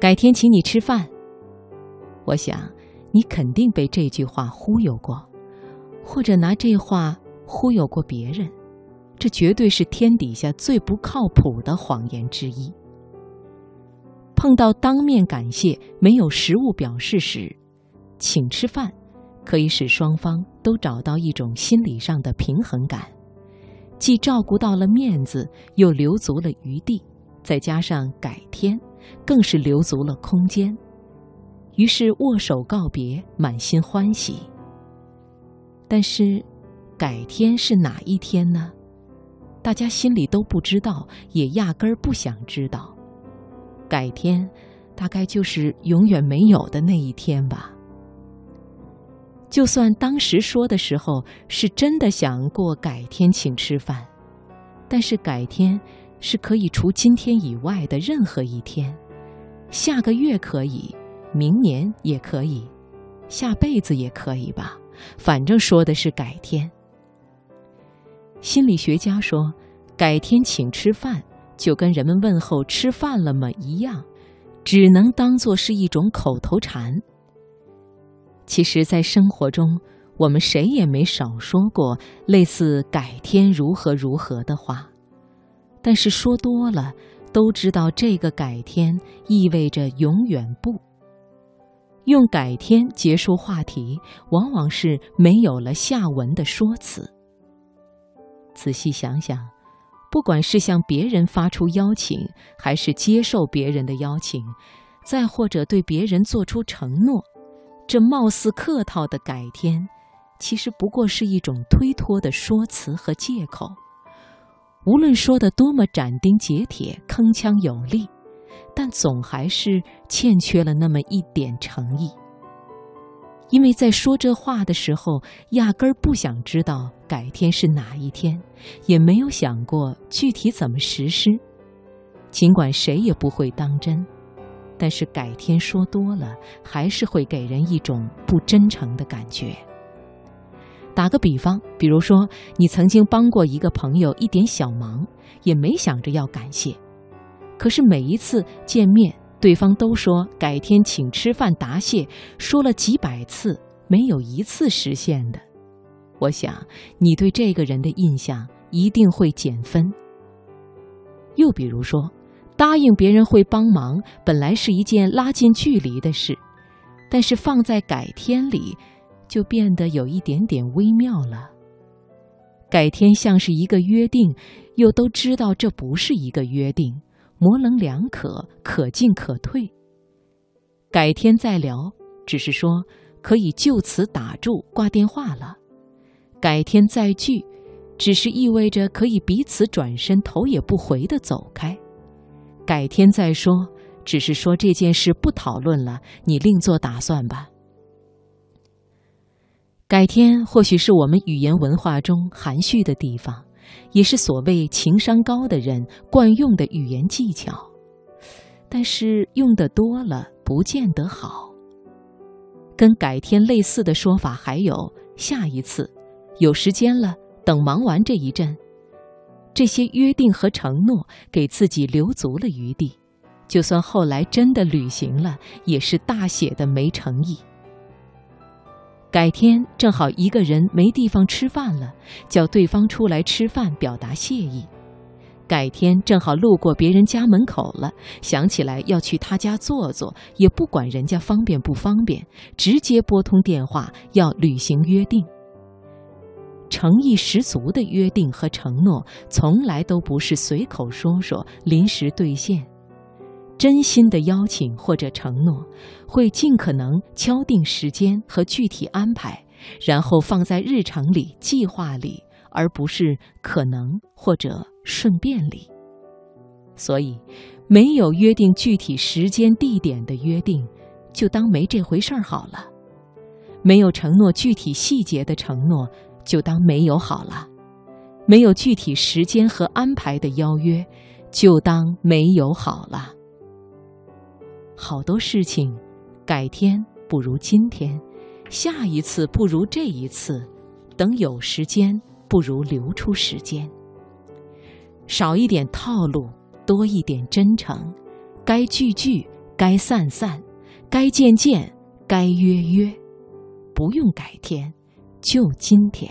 改天请你吃饭。我想，你肯定被这句话忽悠过，或者拿这话忽悠过别人。这绝对是天底下最不靠谱的谎言之一。碰到当面感谢没有实物表示时，请吃饭，可以使双方都找到一种心理上的平衡感，既照顾到了面子，又留足了余地，再加上改天。更是留足了空间，于是握手告别，满心欢喜。但是，改天是哪一天呢？大家心里都不知道，也压根儿不想知道。改天，大概就是永远没有的那一天吧。就算当时说的时候是真的想过改天请吃饭，但是改天。是可以除今天以外的任何一天，下个月可以，明年也可以，下辈子也可以吧。反正说的是改天。心理学家说，改天请吃饭，就跟人们问候吃饭了吗一样，只能当做是一种口头禅。其实，在生活中，我们谁也没少说过类似“改天如何如何”的话。但是说多了，都知道这个改天意味着永远不。用改天结束话题，往往是没有了下文的说辞。仔细想想，不管是向别人发出邀请，还是接受别人的邀请，再或者对别人做出承诺，这貌似客套的改天，其实不过是一种推脱的说辞和借口。无论说的多么斩钉截铁、铿锵有力，但总还是欠缺了那么一点诚意。因为在说这话的时候，压根儿不想知道改天是哪一天，也没有想过具体怎么实施。尽管谁也不会当真，但是改天说多了，还是会给人一种不真诚的感觉。打个比方，比如说你曾经帮过一个朋友一点小忙，也没想着要感谢，可是每一次见面，对方都说改天请吃饭答谢，说了几百次，没有一次实现的。我想你对这个人的印象一定会减分。又比如说，答应别人会帮忙，本来是一件拉近距离的事，但是放在改天里。就变得有一点点微妙了。改天像是一个约定，又都知道这不是一个约定，模棱两可，可进可退。改天再聊，只是说可以就此打住，挂电话了。改天再聚，只是意味着可以彼此转身，头也不回的走开。改天再说，只是说这件事不讨论了，你另做打算吧。改天或许是我们语言文化中含蓄的地方，也是所谓情商高的人惯用的语言技巧，但是用的多了不见得好。跟改天类似的说法还有下一次，有时间了，等忙完这一阵，这些约定和承诺给自己留足了余地，就算后来真的履行了，也是大写的没诚意。改天正好一个人没地方吃饭了，叫对方出来吃饭表达谢意。改天正好路过别人家门口了，想起来要去他家坐坐，也不管人家方便不方便，直接拨通电话要履行约定。诚意十足的约定和承诺，从来都不是随口说说、临时兑现。真心的邀请或者承诺，会尽可能敲定时间和具体安排，然后放在日程里、计划里，而不是可能或者顺便里。所以，没有约定具体时间地点的约定，就当没这回事儿好了；没有承诺具体细节的承诺，就当没有好了；没有具体时间和安排的邀约，就当没有好了。好多事情，改天不如今天，下一次不如这一次，等有时间不如留出时间。少一点套路，多一点真诚。该聚聚，该散散，该见见，该约约。不用改天，就今天。